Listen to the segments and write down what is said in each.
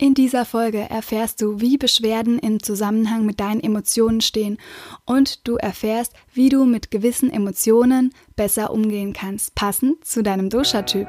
In dieser Folge erfährst du, wie Beschwerden im Zusammenhang mit deinen Emotionen stehen und du erfährst, wie du mit gewissen Emotionen besser umgehen kannst, passend zu deinem Dosha-Typ.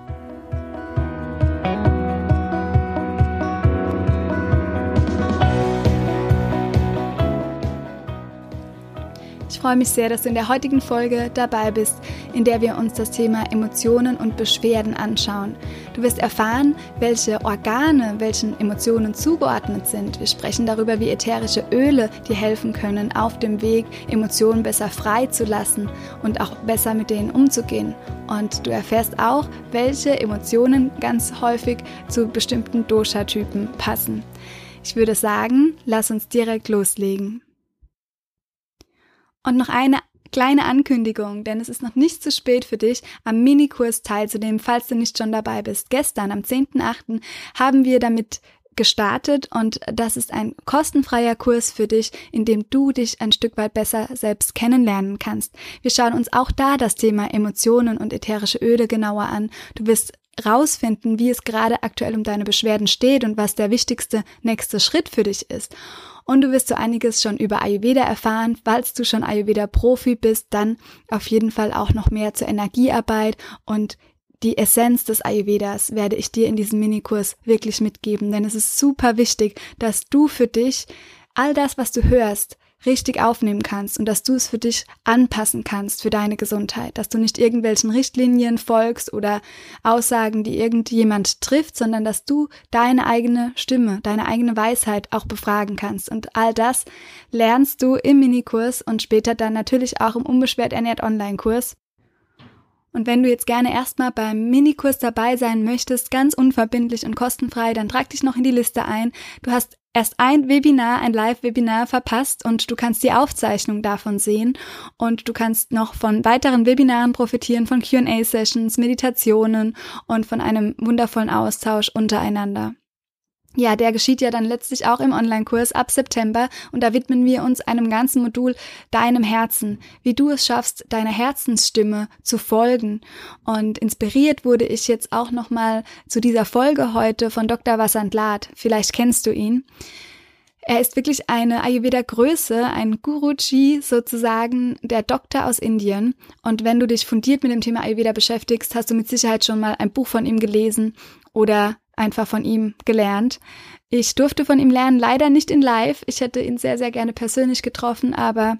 Freue mich sehr, dass du in der heutigen Folge dabei bist, in der wir uns das Thema Emotionen und Beschwerden anschauen. Du wirst erfahren, welche Organe welchen Emotionen zugeordnet sind. Wir sprechen darüber, wie ätherische Öle dir helfen können, auf dem Weg Emotionen besser frei zu lassen und auch besser mit denen umzugehen. Und du erfährst auch, welche Emotionen ganz häufig zu bestimmten Dosha-Typen passen. Ich würde sagen, lass uns direkt loslegen. Und noch eine kleine Ankündigung, denn es ist noch nicht zu spät für dich, am Minikurs teilzunehmen, falls du nicht schon dabei bist. Gestern, am 10.8., haben wir damit gestartet und das ist ein kostenfreier Kurs für dich, in dem du dich ein Stück weit besser selbst kennenlernen kannst. Wir schauen uns auch da das Thema Emotionen und ätherische Öle genauer an. Du wirst rausfinden, wie es gerade aktuell um deine Beschwerden steht und was der wichtigste nächste Schritt für dich ist. Und du wirst so einiges schon über Ayurveda erfahren. Falls du schon Ayurveda-Profi bist, dann auf jeden Fall auch noch mehr zur Energiearbeit und die Essenz des Ayurvedas werde ich dir in diesem Minikurs wirklich mitgeben, denn es ist super wichtig, dass du für dich all das, was du hörst, richtig aufnehmen kannst und dass du es für dich anpassen kannst für deine Gesundheit, dass du nicht irgendwelchen Richtlinien folgst oder Aussagen, die irgendjemand trifft, sondern dass du deine eigene Stimme, deine eigene Weisheit auch befragen kannst. Und all das lernst du im Minikurs und später dann natürlich auch im Unbeschwert ernährt Online-Kurs. Und wenn du jetzt gerne erstmal beim Minikurs dabei sein möchtest, ganz unverbindlich und kostenfrei, dann trag dich noch in die Liste ein. Du hast erst ein Webinar, ein Live-Webinar verpasst und du kannst die Aufzeichnung davon sehen und du kannst noch von weiteren Webinaren profitieren, von QA-Sessions, Meditationen und von einem wundervollen Austausch untereinander. Ja, der geschieht ja dann letztlich auch im Online-Kurs ab September und da widmen wir uns einem ganzen Modul deinem Herzen, wie du es schaffst, deiner Herzensstimme zu folgen. Und inspiriert wurde ich jetzt auch nochmal zu dieser Folge heute von Dr. Vasant Vielleicht kennst du ihn. Er ist wirklich eine Ayurveda-Größe, ein Guruji sozusagen, der Doktor aus Indien. Und wenn du dich fundiert mit dem Thema Ayurveda beschäftigst, hast du mit Sicherheit schon mal ein Buch von ihm gelesen oder einfach von ihm gelernt. Ich durfte von ihm lernen, leider nicht in live. Ich hätte ihn sehr, sehr gerne persönlich getroffen, aber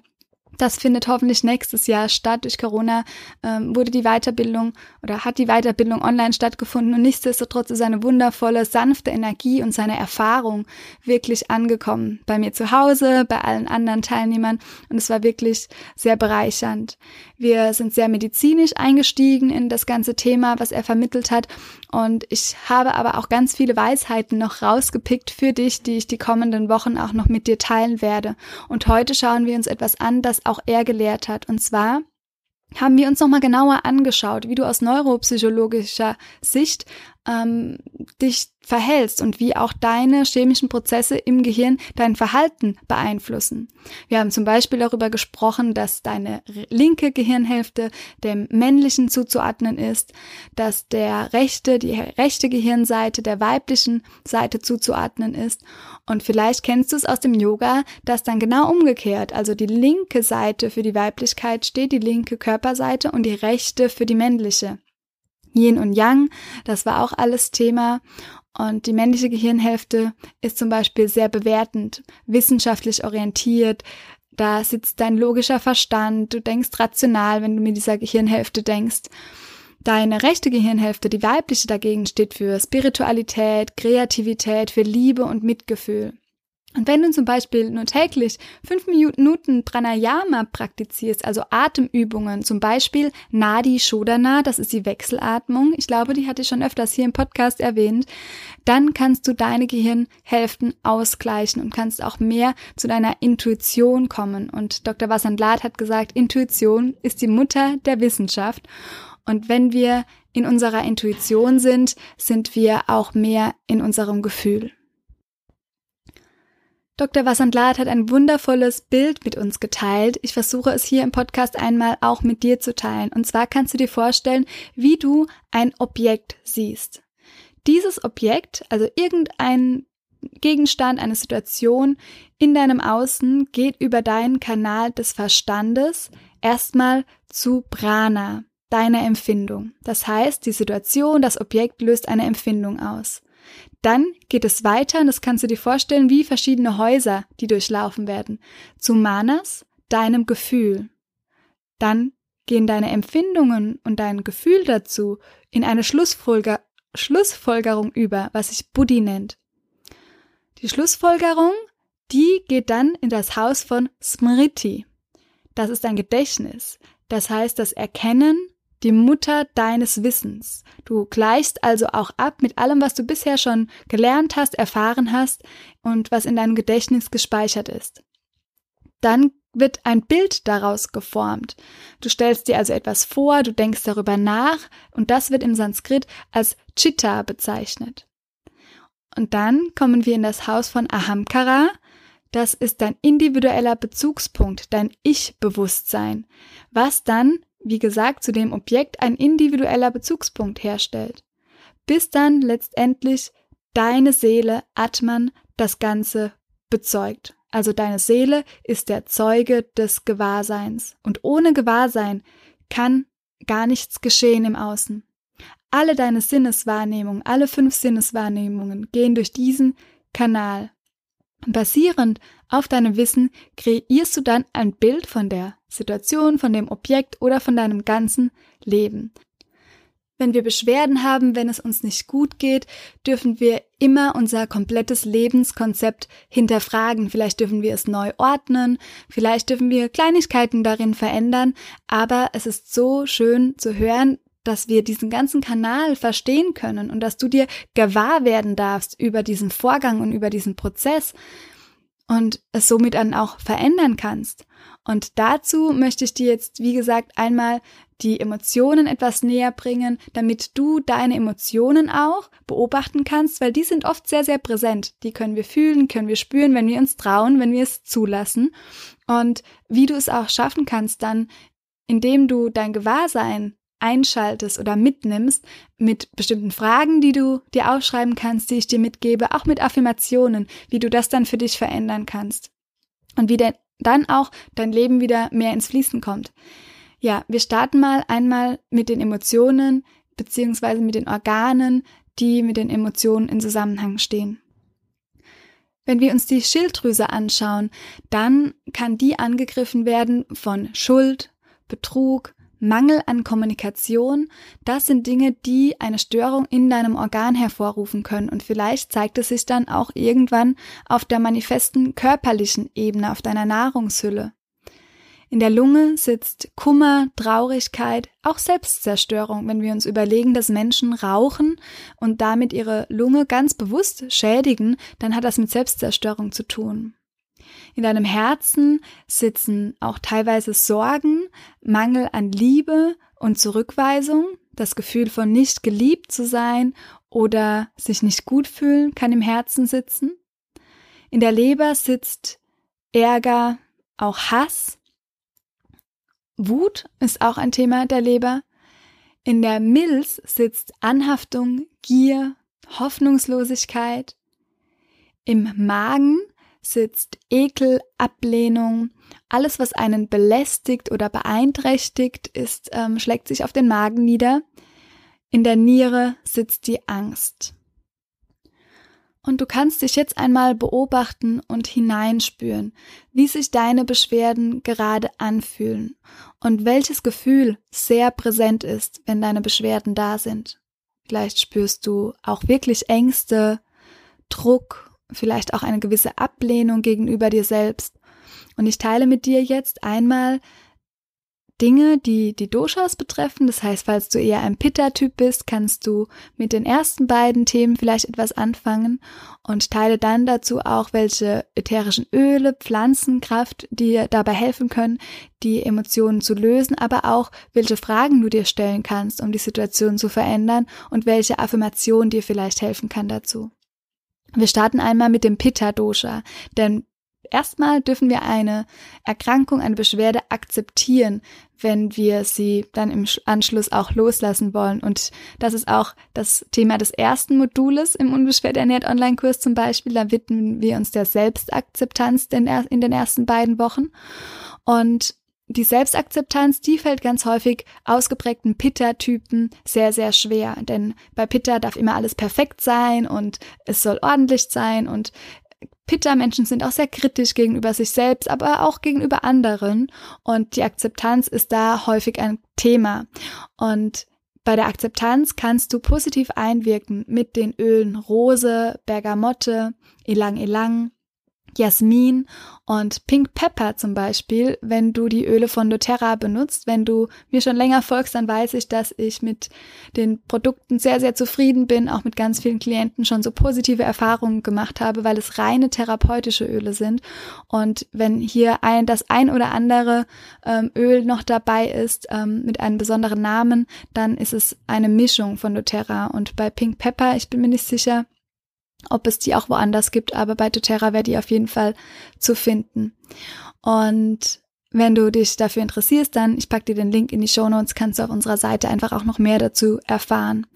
das findet hoffentlich nächstes Jahr statt. Durch Corona ähm, wurde die Weiterbildung oder hat die Weiterbildung online stattgefunden und nichtsdestotrotz ist seine wundervolle, sanfte Energie und seine Erfahrung wirklich angekommen. Bei mir zu Hause, bei allen anderen Teilnehmern und es war wirklich sehr bereichernd. Wir sind sehr medizinisch eingestiegen in das ganze Thema, was er vermittelt hat und ich habe aber auch ganz viele Weisheiten noch rausgepickt für dich, die ich die kommenden Wochen auch noch mit dir teilen werde. Und heute schauen wir uns etwas an, das er gelehrt hat. Und zwar haben wir uns nochmal genauer angeschaut, wie du aus neuropsychologischer Sicht ähm, dich verhältst und wie auch deine chemischen Prozesse im Gehirn dein Verhalten beeinflussen. Wir haben zum Beispiel darüber gesprochen, dass deine linke Gehirnhälfte dem männlichen zuzuordnen ist, dass der rechte, die rechte Gehirnseite der weiblichen Seite zuzuordnen ist. Und vielleicht kennst du es aus dem Yoga, dass dann genau umgekehrt, also die linke Seite für die Weiblichkeit steht, die linke Körperseite und die rechte für die männliche. Yin und Yang, das war auch alles Thema. Und die männliche Gehirnhälfte ist zum Beispiel sehr bewertend, wissenschaftlich orientiert. Da sitzt dein logischer Verstand, du denkst rational, wenn du mit dieser Gehirnhälfte denkst. Deine rechte Gehirnhälfte, die weibliche dagegen, steht für Spiritualität, Kreativität, für Liebe und Mitgefühl. Und wenn du zum Beispiel nur täglich fünf Minuten Pranayama praktizierst, also Atemübungen, zum Beispiel Nadi Shodana, das ist die Wechselatmung, ich glaube, die hatte ich schon öfters hier im Podcast erwähnt, dann kannst du deine Gehirnhälften ausgleichen und kannst auch mehr zu deiner Intuition kommen. Und Dr. Vasandlat hat gesagt, Intuition ist die Mutter der Wissenschaft. Und wenn wir in unserer Intuition sind, sind wir auch mehr in unserem Gefühl. Dr. Vasantlat hat ein wundervolles Bild mit uns geteilt. Ich versuche es hier im Podcast einmal auch mit dir zu teilen. Und zwar kannst du dir vorstellen, wie du ein Objekt siehst. Dieses Objekt, also irgendein Gegenstand, eine Situation in deinem Außen geht über deinen Kanal des Verstandes erstmal zu Prana, deiner Empfindung. Das heißt, die Situation, das Objekt löst eine Empfindung aus. Dann geht es weiter, und das kannst du dir vorstellen, wie verschiedene Häuser, die durchlaufen werden. Zu Manas, deinem Gefühl. Dann gehen deine Empfindungen und dein Gefühl dazu in eine Schlussfolger Schlussfolgerung über, was sich Buddhi nennt. Die Schlussfolgerung, die geht dann in das Haus von Smriti. Das ist ein Gedächtnis. Das heißt, das Erkennen die Mutter deines Wissens. Du gleichst also auch ab mit allem, was du bisher schon gelernt hast, erfahren hast und was in deinem Gedächtnis gespeichert ist. Dann wird ein Bild daraus geformt. Du stellst dir also etwas vor, du denkst darüber nach und das wird im Sanskrit als Chitta bezeichnet. Und dann kommen wir in das Haus von Ahamkara. Das ist dein individueller Bezugspunkt, dein Ich-Bewusstsein, was dann wie gesagt, zu dem Objekt ein individueller Bezugspunkt herstellt, bis dann letztendlich deine Seele, Atman, das Ganze bezeugt. Also deine Seele ist der Zeuge des Gewahrseins. Und ohne Gewahrsein kann gar nichts geschehen im Außen. Alle deine Sinneswahrnehmungen, alle fünf Sinneswahrnehmungen gehen durch diesen Kanal. Basierend auf deinem Wissen kreierst du dann ein Bild von der Situation, von dem Objekt oder von deinem ganzen Leben. Wenn wir Beschwerden haben, wenn es uns nicht gut geht, dürfen wir immer unser komplettes Lebenskonzept hinterfragen. Vielleicht dürfen wir es neu ordnen, vielleicht dürfen wir Kleinigkeiten darin verändern, aber es ist so schön zu hören, dass wir diesen ganzen Kanal verstehen können und dass du dir gewahr werden darfst über diesen Vorgang und über diesen Prozess und es somit dann auch verändern kannst. Und dazu möchte ich dir jetzt, wie gesagt, einmal die Emotionen etwas näher bringen, damit du deine Emotionen auch beobachten kannst, weil die sind oft sehr, sehr präsent. Die können wir fühlen, können wir spüren, wenn wir uns trauen, wenn wir es zulassen. Und wie du es auch schaffen kannst, dann, indem du dein Gewahrsein einschaltest oder mitnimmst mit bestimmten Fragen, die du dir aufschreiben kannst, die ich dir mitgebe, auch mit Affirmationen, wie du das dann für dich verändern kannst. Und wie denn dann auch dein Leben wieder mehr ins Fließen kommt. Ja, wir starten mal einmal mit den Emotionen beziehungsweise mit den Organen, die mit den Emotionen in Zusammenhang stehen. Wenn wir uns die Schilddrüse anschauen, dann kann die angegriffen werden von Schuld, Betrug, Mangel an Kommunikation, das sind Dinge, die eine Störung in deinem Organ hervorrufen können und vielleicht zeigt es sich dann auch irgendwann auf der manifesten körperlichen Ebene, auf deiner Nahrungshülle. In der Lunge sitzt Kummer, Traurigkeit, auch Selbstzerstörung, wenn wir uns überlegen, dass Menschen rauchen und damit ihre Lunge ganz bewusst schädigen, dann hat das mit Selbstzerstörung zu tun. In deinem Herzen sitzen auch teilweise Sorgen, Mangel an Liebe und Zurückweisung, das Gefühl von nicht geliebt zu sein oder sich nicht gut fühlen kann im Herzen sitzen. In der Leber sitzt Ärger, auch Hass. Wut ist auch ein Thema der Leber. In der Milz sitzt Anhaftung, Gier, Hoffnungslosigkeit. Im Magen sitzt Ekel, Ablehnung, alles, was einen belästigt oder beeinträchtigt, ist, ähm, schlägt sich auf den Magen nieder. In der Niere sitzt die Angst. Und du kannst dich jetzt einmal beobachten und hineinspüren, wie sich deine Beschwerden gerade anfühlen und welches Gefühl sehr präsent ist, wenn deine Beschwerden da sind. Vielleicht spürst du auch wirklich Ängste, Druck, vielleicht auch eine gewisse Ablehnung gegenüber dir selbst. Und ich teile mit dir jetzt einmal Dinge, die die Doshas betreffen. Das heißt, falls du eher ein Pitta-Typ bist, kannst du mit den ersten beiden Themen vielleicht etwas anfangen und teile dann dazu auch, welche ätherischen Öle, Pflanzenkraft dir dabei helfen können, die Emotionen zu lösen, aber auch, welche Fragen du dir stellen kannst, um die Situation zu verändern und welche Affirmation dir vielleicht helfen kann dazu. Wir starten einmal mit dem Pitta-Dosha, denn erstmal dürfen wir eine Erkrankung, eine Beschwerde akzeptieren, wenn wir sie dann im Anschluss auch loslassen wollen. Und das ist auch das Thema des ersten Modules im Unbeschwert ernährt Online-Kurs zum Beispiel. Da widmen wir uns der Selbstakzeptanz in den ersten beiden Wochen. Und die Selbstakzeptanz, die fällt ganz häufig ausgeprägten Pitta-Typen sehr, sehr schwer. Denn bei Pitta darf immer alles perfekt sein und es soll ordentlich sein und Pitta-Menschen sind auch sehr kritisch gegenüber sich selbst, aber auch gegenüber anderen. Und die Akzeptanz ist da häufig ein Thema. Und bei der Akzeptanz kannst du positiv einwirken mit den Ölen Rose, Bergamotte, Ilang Ilang, Jasmin und Pink Pepper zum Beispiel, wenn du die Öle von doTERRA benutzt. Wenn du mir schon länger folgst, dann weiß ich, dass ich mit den Produkten sehr, sehr zufrieden bin, auch mit ganz vielen Klienten schon so positive Erfahrungen gemacht habe, weil es reine therapeutische Öle sind. Und wenn hier ein, das ein oder andere ähm, Öl noch dabei ist ähm, mit einem besonderen Namen, dann ist es eine Mischung von doTERRA. Und bei Pink Pepper, ich bin mir nicht sicher, ob es die auch woanders gibt, aber bei doTERRA wäre die auf jeden Fall zu finden. Und wenn du dich dafür interessierst, dann, ich packe dir den Link in die Show Notes, kannst du auf unserer Seite einfach auch noch mehr dazu erfahren.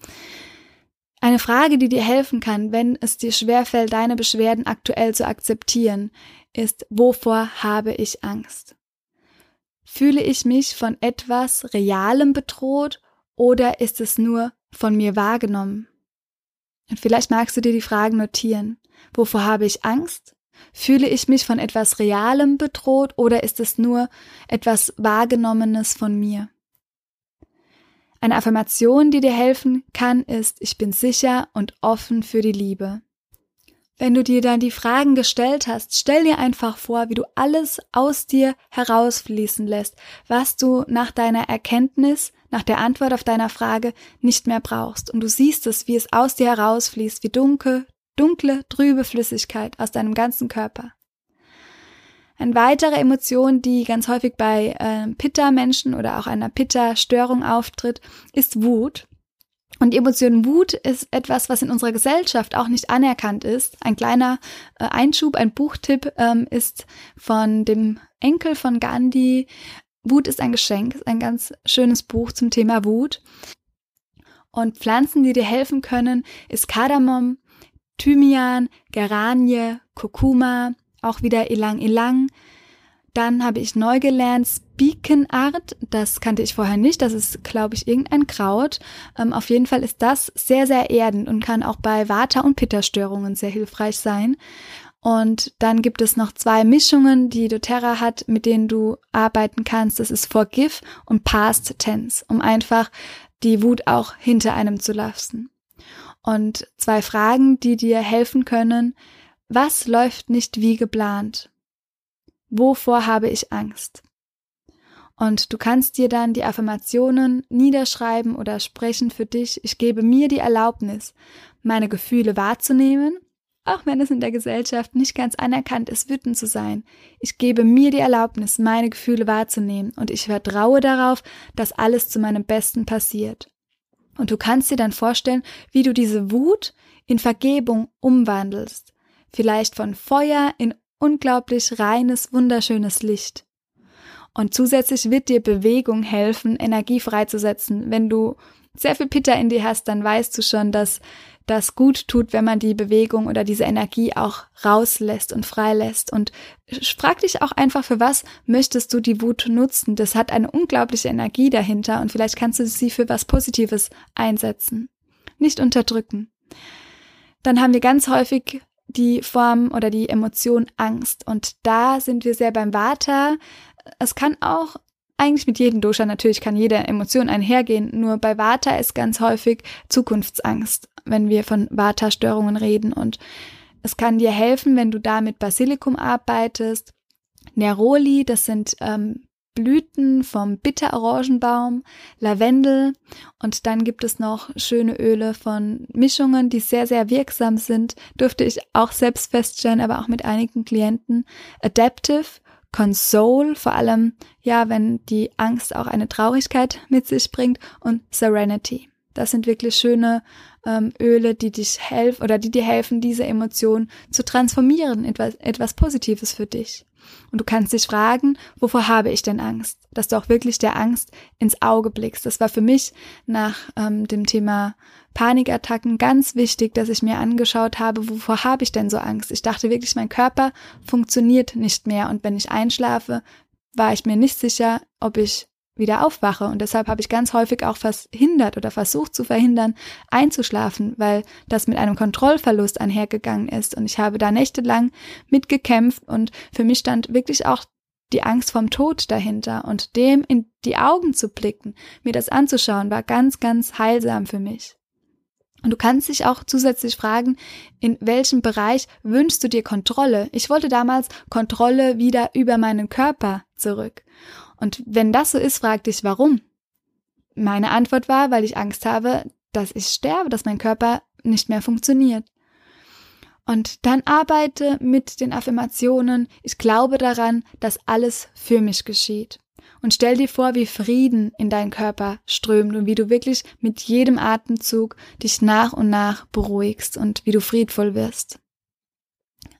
Eine Frage, die dir helfen kann, wenn es dir schwerfällt, deine Beschwerden aktuell zu akzeptieren, ist, wovor habe ich Angst? Fühle ich mich von etwas Realem bedroht oder ist es nur von mir wahrgenommen? Und vielleicht magst du dir die Fragen notieren. Wovor habe ich Angst? Fühle ich mich von etwas Realem bedroht oder ist es nur etwas Wahrgenommenes von mir? Eine Affirmation, die dir helfen kann, ist, ich bin sicher und offen für die Liebe. Wenn du dir dann die Fragen gestellt hast, stell dir einfach vor, wie du alles aus dir herausfließen lässt, was du nach deiner Erkenntnis, nach der Antwort auf deiner Frage nicht mehr brauchst. Und du siehst es, wie es aus dir herausfließt, wie dunkel, dunkle, trübe Flüssigkeit aus deinem ganzen Körper. Eine weitere Emotion, die ganz häufig bei äh, Pitta-Menschen oder auch einer Pitta-Störung auftritt, ist Wut. Und die Emotion Wut ist etwas, was in unserer Gesellschaft auch nicht anerkannt ist. Ein kleiner äh, Einschub, ein Buchtipp ähm, ist von dem Enkel von Gandhi. Wut ist ein Geschenk, ist ein ganz schönes Buch zum Thema Wut. Und Pflanzen, die dir helfen können, ist Kardamom, Thymian, Geranie, Kurkuma, auch wieder Ilang Ilang, dann habe ich neu gelernt Speakenart. Das kannte ich vorher nicht. Das ist, glaube ich, irgendein Kraut. Ähm, auf jeden Fall ist das sehr, sehr erdend und kann auch bei Vata- und Pitta-Störungen sehr hilfreich sein. Und dann gibt es noch zwei Mischungen, die doTERRA hat, mit denen du arbeiten kannst. Das ist Forgive und Past Tense, um einfach die Wut auch hinter einem zu lassen. Und zwei Fragen, die dir helfen können. Was läuft nicht wie geplant? Wovor habe ich Angst? Und du kannst dir dann die Affirmationen niederschreiben oder sprechen für dich. Ich gebe mir die Erlaubnis, meine Gefühle wahrzunehmen, auch wenn es in der Gesellschaft nicht ganz anerkannt ist, wütend zu sein. Ich gebe mir die Erlaubnis, meine Gefühle wahrzunehmen und ich vertraue darauf, dass alles zu meinem Besten passiert. Und du kannst dir dann vorstellen, wie du diese Wut in Vergebung umwandelst. Vielleicht von Feuer in unglaublich reines, wunderschönes Licht. Und zusätzlich wird dir Bewegung helfen, Energie freizusetzen. Wenn du sehr viel Pitta in dir hast, dann weißt du schon, dass das gut tut, wenn man die Bewegung oder diese Energie auch rauslässt und freilässt. Und frag dich auch einfach, für was möchtest du die Wut nutzen? Das hat eine unglaubliche Energie dahinter und vielleicht kannst du sie für was Positives einsetzen. Nicht unterdrücken. Dann haben wir ganz häufig die Form oder die Emotion Angst. Und da sind wir sehr beim Vata. Es kann auch eigentlich mit jedem Dosha natürlich kann jede Emotion einhergehen, nur bei Vata ist ganz häufig Zukunftsangst, wenn wir von Vata-Störungen reden und Es kann dir helfen, wenn du da mit Basilikum arbeitest. Neroli, das sind ähm, Blüten vom Bitterorangenbaum, Lavendel und dann gibt es noch schöne Öle von Mischungen, die sehr, sehr wirksam sind. Durfte ich auch selbst feststellen, aber auch mit einigen Klienten. Adaptive, Console, vor allem, ja, wenn die Angst auch eine Traurigkeit mit sich bringt und Serenity. Das sind wirklich schöne ähm, Öle, die dich helfen oder die dir helfen, diese Emotion zu transformieren, etwas, etwas Positives für dich. Und du kannst dich fragen, wovor habe ich denn Angst? Dass du auch wirklich der Angst ins Auge blickst. Das war für mich nach ähm, dem Thema Panikattacken ganz wichtig, dass ich mir angeschaut habe, wovor habe ich denn so Angst? Ich dachte wirklich, mein Körper funktioniert nicht mehr. Und wenn ich einschlafe, war ich mir nicht sicher, ob ich wieder aufwache. Und deshalb habe ich ganz häufig auch verhindert oder versucht zu verhindern, einzuschlafen, weil das mit einem Kontrollverlust einhergegangen ist. Und ich habe da nächtelang mitgekämpft und für mich stand wirklich auch die Angst vom Tod dahinter und dem in die Augen zu blicken, mir das anzuschauen, war ganz, ganz heilsam für mich. Und du kannst dich auch zusätzlich fragen, in welchem Bereich wünschst du dir Kontrolle? Ich wollte damals Kontrolle wieder über meinen Körper zurück. Und wenn das so ist, frag dich, warum? Meine Antwort war, weil ich Angst habe, dass ich sterbe, dass mein Körper nicht mehr funktioniert. Und dann arbeite mit den Affirmationen, ich glaube daran, dass alles für mich geschieht. Und stell dir vor, wie Frieden in deinen Körper strömt und wie du wirklich mit jedem Atemzug dich nach und nach beruhigst und wie du friedvoll wirst.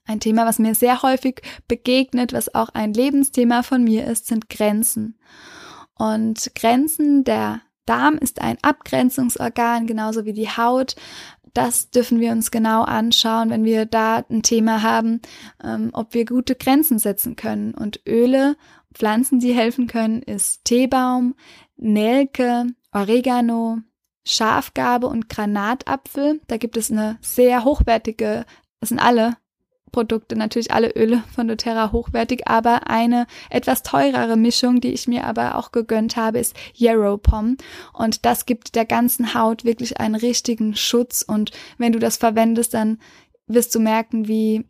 Ein Thema, was mir sehr häufig begegnet, was auch ein Lebensthema von mir ist, sind Grenzen. Und Grenzen, der Darm ist ein Abgrenzungsorgan, genauso wie die Haut. Das dürfen wir uns genau anschauen, wenn wir da ein Thema haben, ähm, ob wir gute Grenzen setzen können. Und Öle, Pflanzen, die helfen können, ist Teebaum, Nelke, Oregano, Schafgarbe und Granatapfel. Da gibt es eine sehr hochwertige, das sind alle Produkte, natürlich alle Öle von doTERRA hochwertig, aber eine etwas teurere Mischung, die ich mir aber auch gegönnt habe, ist Yarrow Pom und das gibt der ganzen Haut wirklich einen richtigen Schutz und wenn du das verwendest, dann wirst du merken, wie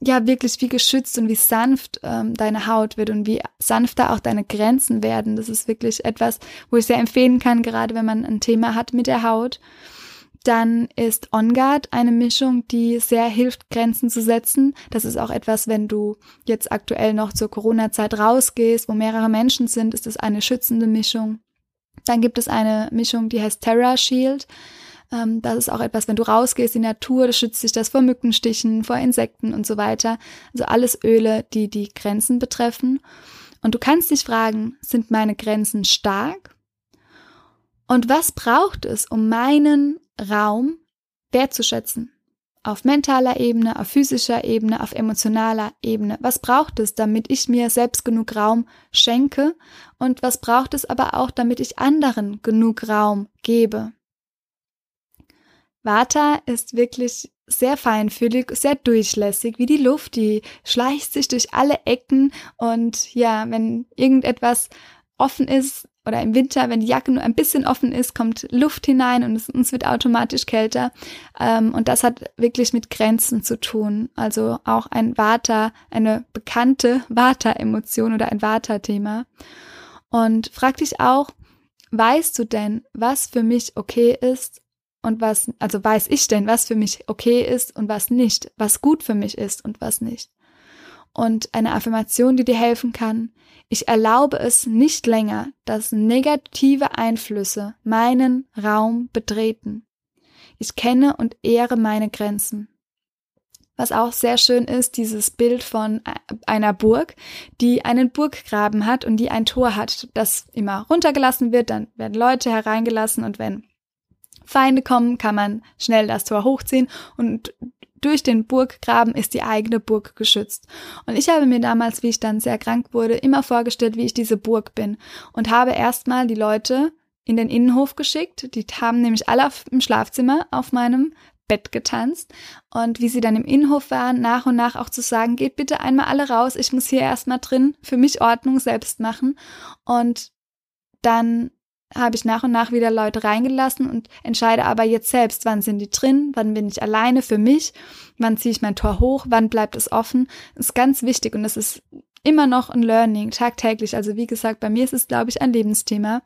ja wirklich wie geschützt und wie sanft ähm, deine Haut wird und wie sanfter auch deine Grenzen werden. Das ist wirklich etwas, wo ich sehr empfehlen kann, gerade wenn man ein Thema hat mit der Haut. Dann ist On Guard eine Mischung, die sehr hilft, Grenzen zu setzen. Das ist auch etwas, wenn du jetzt aktuell noch zur Corona-Zeit rausgehst, wo mehrere Menschen sind, ist es eine schützende Mischung. Dann gibt es eine Mischung, die heißt Terra Shield. Ähm, das ist auch etwas, wenn du rausgehst in die Natur, das schützt dich das vor Mückenstichen, vor Insekten und so weiter. Also alles Öle, die die Grenzen betreffen. Und du kannst dich fragen, sind meine Grenzen stark? Und was braucht es, um meinen Raum wertzuschätzen. Auf mentaler Ebene, auf physischer Ebene, auf emotionaler Ebene. Was braucht es, damit ich mir selbst genug Raum schenke? Und was braucht es aber auch, damit ich anderen genug Raum gebe? Vata ist wirklich sehr feinfühlig, sehr durchlässig, wie die Luft, die schleicht sich durch alle Ecken und ja, wenn irgendetwas offen ist, oder im Winter, wenn die Jacke nur ein bisschen offen ist, kommt Luft hinein und es, uns wird automatisch kälter. Ähm, und das hat wirklich mit Grenzen zu tun. Also auch ein Vata, eine bekannte Vata-Emotion oder ein Vata-Thema. Und frag dich auch, weißt du denn, was für mich okay ist und was, also weiß ich denn, was für mich okay ist und was nicht, was gut für mich ist und was nicht. Und eine Affirmation, die dir helfen kann, ich erlaube es nicht länger, dass negative Einflüsse meinen Raum betreten. Ich kenne und ehre meine Grenzen. Was auch sehr schön ist, dieses Bild von einer Burg, die einen Burggraben hat und die ein Tor hat, das immer runtergelassen wird, dann werden Leute hereingelassen und wenn Feinde kommen, kann man schnell das Tor hochziehen und durch den Burggraben ist die eigene Burg geschützt. Und ich habe mir damals, wie ich dann sehr krank wurde, immer vorgestellt, wie ich diese Burg bin und habe erstmal die Leute in den Innenhof geschickt. Die haben nämlich alle auf, im Schlafzimmer auf meinem Bett getanzt und wie sie dann im Innenhof waren, nach und nach auch zu sagen, geht bitte einmal alle raus, ich muss hier erstmal drin für mich Ordnung selbst machen und dann habe ich nach und nach wieder Leute reingelassen und entscheide aber jetzt selbst, wann sind die drin, wann bin ich alleine für mich, wann ziehe ich mein Tor hoch, wann bleibt es offen. Das ist ganz wichtig und das ist immer noch ein Learning, tagtäglich. Also wie gesagt, bei mir ist es, glaube ich, ein Lebensthema.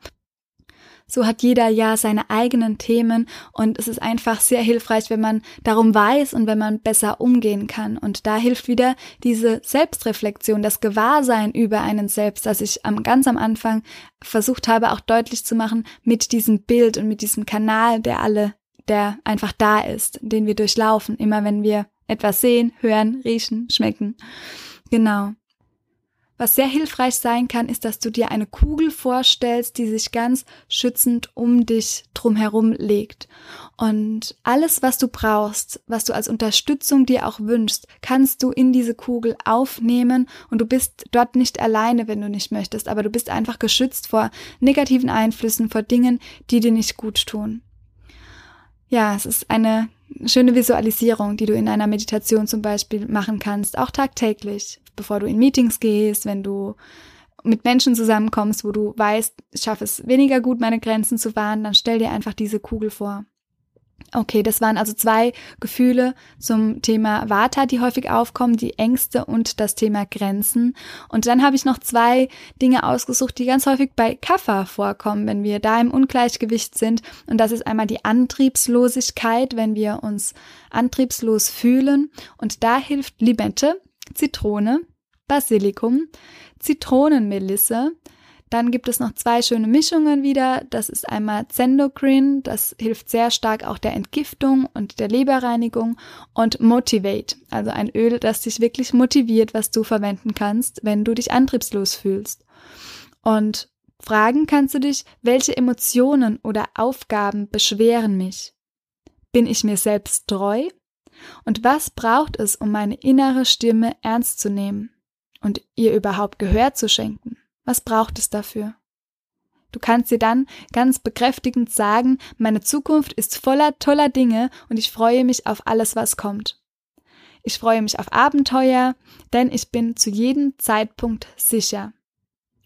So hat jeder ja seine eigenen Themen und es ist einfach sehr hilfreich, wenn man darum weiß und wenn man besser umgehen kann. Und da hilft wieder diese Selbstreflexion, das Gewahrsein über einen selbst, das ich am, ganz am Anfang versucht habe auch deutlich zu machen mit diesem Bild und mit diesem Kanal, der alle, der einfach da ist, den wir durchlaufen, immer wenn wir etwas sehen, hören, riechen, schmecken. Genau. Was sehr hilfreich sein kann, ist, dass du dir eine Kugel vorstellst, die sich ganz schützend um dich drumherum legt. Und alles, was du brauchst, was du als Unterstützung dir auch wünschst, kannst du in diese Kugel aufnehmen und du bist dort nicht alleine, wenn du nicht möchtest, aber du bist einfach geschützt vor negativen Einflüssen, vor Dingen, die dir nicht gut tun. Ja, es ist eine schöne Visualisierung, die du in einer Meditation zum Beispiel machen kannst, auch tagtäglich bevor du in Meetings gehst, wenn du mit Menschen zusammenkommst, wo du weißt, ich schaffe es weniger gut, meine Grenzen zu wahren, dann stell dir einfach diese Kugel vor. Okay, das waren also zwei Gefühle zum Thema Vata, die häufig aufkommen, die Ängste und das Thema Grenzen. Und dann habe ich noch zwei Dinge ausgesucht, die ganz häufig bei Kapha vorkommen, wenn wir da im Ungleichgewicht sind. Und das ist einmal die Antriebslosigkeit, wenn wir uns antriebslos fühlen. Und da hilft Limette, Zitrone, Basilikum, Zitronenmelisse. Dann gibt es noch zwei schöne Mischungen wieder. Das ist einmal Zendocrin, das hilft sehr stark auch der Entgiftung und der Leberreinigung und Motivate, also ein Öl, das dich wirklich motiviert, was du verwenden kannst, wenn du dich antriebslos fühlst. Und fragen kannst du dich, welche Emotionen oder Aufgaben beschweren mich? Bin ich mir selbst treu? Und was braucht es, um meine innere Stimme ernst zu nehmen und ihr überhaupt Gehör zu schenken? Was braucht es dafür? Du kannst dir dann ganz bekräftigend sagen, meine Zukunft ist voller toller Dinge und ich freue mich auf alles, was kommt. Ich freue mich auf Abenteuer, denn ich bin zu jedem Zeitpunkt sicher.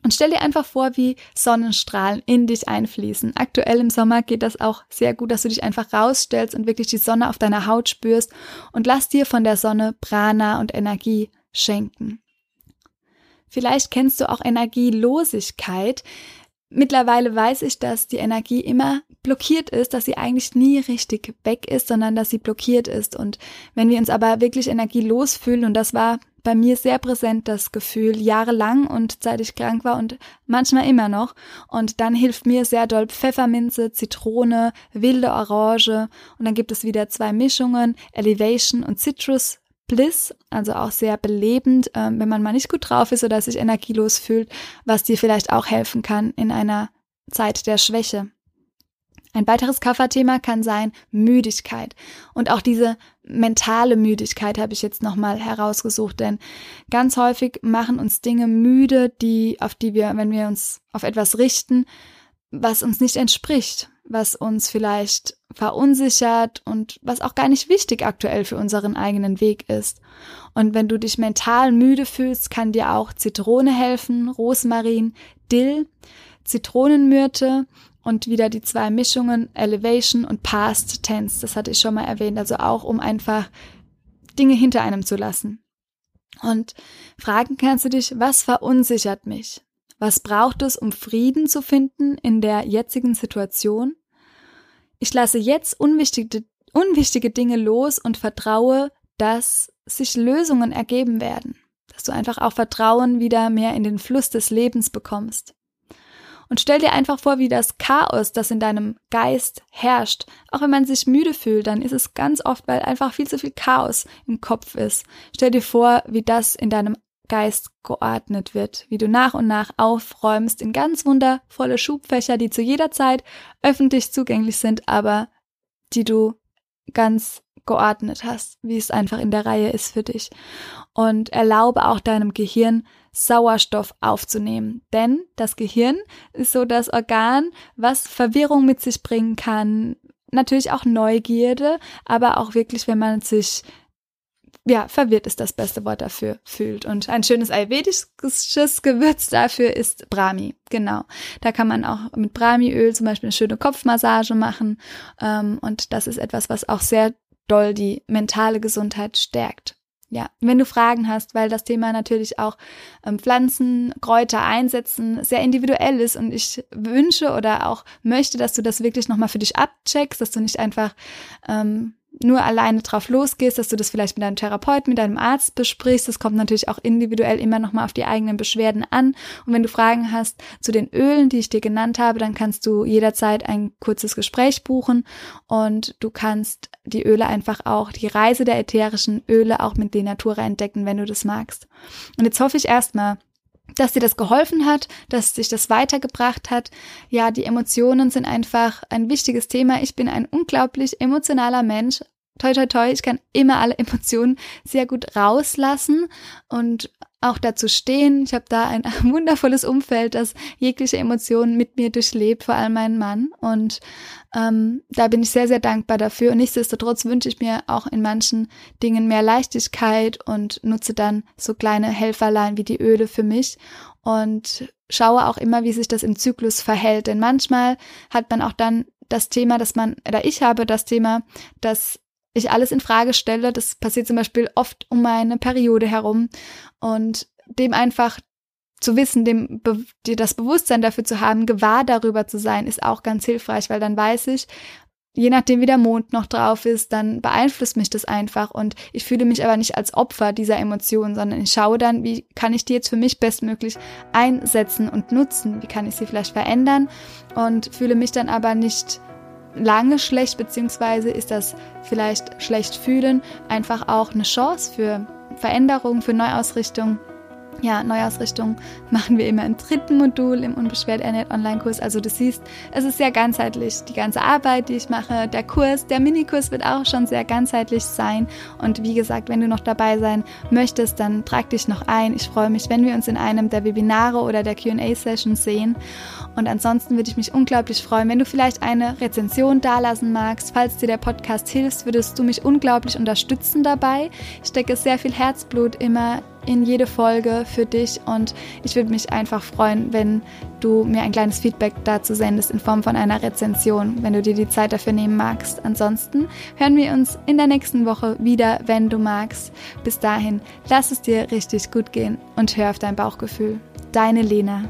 Und stell dir einfach vor, wie Sonnenstrahlen in dich einfließen. Aktuell im Sommer geht das auch sehr gut, dass du dich einfach rausstellst und wirklich die Sonne auf deiner Haut spürst und lass dir von der Sonne Prana und Energie schenken. Vielleicht kennst du auch Energielosigkeit. Mittlerweile weiß ich, dass die Energie immer blockiert ist, dass sie eigentlich nie richtig weg ist, sondern dass sie blockiert ist. Und wenn wir uns aber wirklich energielos fühlen, und das war bei mir sehr präsent, das Gefühl, jahrelang und seit ich krank war und manchmal immer noch. Und dann hilft mir sehr doll Pfefferminze, Zitrone, wilde Orange. Und dann gibt es wieder zwei Mischungen, Elevation und Citrus Bliss, also auch sehr belebend, ähm, wenn man mal nicht gut drauf ist oder sich energielos fühlt, was dir vielleicht auch helfen kann in einer Zeit der Schwäche. Ein weiteres Kafferthema kann sein Müdigkeit. Und auch diese mentale Müdigkeit habe ich jetzt nochmal herausgesucht, denn ganz häufig machen uns Dinge müde, die, auf die wir, wenn wir uns auf etwas richten, was uns nicht entspricht, was uns vielleicht verunsichert und was auch gar nicht wichtig aktuell für unseren eigenen Weg ist. Und wenn du dich mental müde fühlst, kann dir auch Zitrone helfen, Rosmarin, Dill, Zitronenmyrte und wieder die zwei Mischungen Elevation und Past Tense. Das hatte ich schon mal erwähnt. Also auch, um einfach Dinge hinter einem zu lassen. Und fragen kannst du dich, was verunsichert mich? Was braucht es, um Frieden zu finden in der jetzigen Situation? Ich lasse jetzt unwichtige, unwichtige Dinge los und vertraue, dass sich Lösungen ergeben werden. Dass du einfach auch Vertrauen wieder mehr in den Fluss des Lebens bekommst. Und stell dir einfach vor, wie das Chaos, das in deinem Geist herrscht. Auch wenn man sich müde fühlt, dann ist es ganz oft, weil einfach viel zu viel Chaos im Kopf ist. Stell dir vor, wie das in deinem Geist geordnet wird, wie du nach und nach aufräumst in ganz wundervolle Schubfächer, die zu jeder Zeit öffentlich zugänglich sind, aber die du ganz geordnet hast, wie es einfach in der Reihe ist für dich. Und erlaube auch deinem Gehirn Sauerstoff aufzunehmen. Denn das Gehirn ist so das Organ, was Verwirrung mit sich bringen kann. Natürlich auch Neugierde, aber auch wirklich, wenn man sich ja, verwirrt ist das beste Wort dafür, fühlt. Und ein schönes ayurvedisches Gewürz dafür ist Brahmi. Genau. Da kann man auch mit Brahmiöl zum Beispiel eine schöne Kopfmassage machen. Ähm, und das ist etwas, was auch sehr doll die mentale Gesundheit stärkt. Ja, wenn du Fragen hast, weil das Thema natürlich auch ähm, Pflanzen, Kräuter einsetzen sehr individuell ist und ich wünsche oder auch möchte, dass du das wirklich nochmal für dich abcheckst, dass du nicht einfach ähm, nur alleine drauf losgehst, dass du das vielleicht mit deinem Therapeuten, mit deinem Arzt besprichst. Das kommt natürlich auch individuell immer nochmal auf die eigenen Beschwerden an. Und wenn du Fragen hast zu den Ölen, die ich dir genannt habe, dann kannst du jederzeit ein kurzes Gespräch buchen und du kannst die Öle einfach auch, die Reise der ätherischen Öle auch mit Denatura entdecken, wenn du das magst. Und jetzt hoffe ich erstmal, dass dir das geholfen hat, dass dich das weitergebracht hat. Ja, die Emotionen sind einfach ein wichtiges Thema. Ich bin ein unglaublich emotionaler Mench. Toi, toi, toi, ich kann immer alle Emotionen sehr gut rauslassen und auch dazu stehen. Ich habe da ein wundervolles Umfeld, das jegliche Emotionen mit mir durchlebt, vor allem mein Mann. Und ähm, da bin ich sehr, sehr dankbar dafür. Und nichtsdestotrotz wünsche ich mir auch in manchen Dingen mehr Leichtigkeit und nutze dann so kleine Helferlein wie die Öle für mich und schaue auch immer, wie sich das im Zyklus verhält. Denn manchmal hat man auch dann das Thema, dass man, oder ich habe das Thema, dass ich alles in Frage stelle. Das passiert zum Beispiel oft um meine Periode herum. Und dem einfach zu wissen, dem dir das Bewusstsein dafür zu haben, gewahr darüber zu sein, ist auch ganz hilfreich, weil dann weiß ich, je nachdem wie der Mond noch drauf ist, dann beeinflusst mich das einfach. Und ich fühle mich aber nicht als Opfer dieser Emotionen, sondern ich schaue dann, wie kann ich die jetzt für mich bestmöglich einsetzen und nutzen, wie kann ich sie vielleicht verändern? Und fühle mich dann aber nicht lange schlecht, beziehungsweise ist das vielleicht schlecht fühlen einfach auch eine Chance für Veränderung, für Neuausrichtung ja, Neuausrichtung machen wir immer im dritten Modul im Unbeschwert Ernährt Online-Kurs. Also du siehst, es ist sehr ganzheitlich. Die ganze Arbeit, die ich mache, der Kurs, der Minikurs wird auch schon sehr ganzheitlich sein. Und wie gesagt, wenn du noch dabei sein möchtest, dann trag dich noch ein. Ich freue mich, wenn wir uns in einem der Webinare oder der Q&A-Sessions sehen. Und ansonsten würde ich mich unglaublich freuen, wenn du vielleicht eine Rezension dalassen magst. Falls dir der Podcast hilft, würdest du mich unglaublich unterstützen dabei. Ich stecke sehr viel Herzblut immer in jede Folge für dich und ich würde mich einfach freuen, wenn du mir ein kleines Feedback dazu sendest in Form von einer Rezension, wenn du dir die Zeit dafür nehmen magst. Ansonsten hören wir uns in der nächsten Woche wieder, wenn du magst. Bis dahin, lass es dir richtig gut gehen und hör auf dein Bauchgefühl. Deine Lena.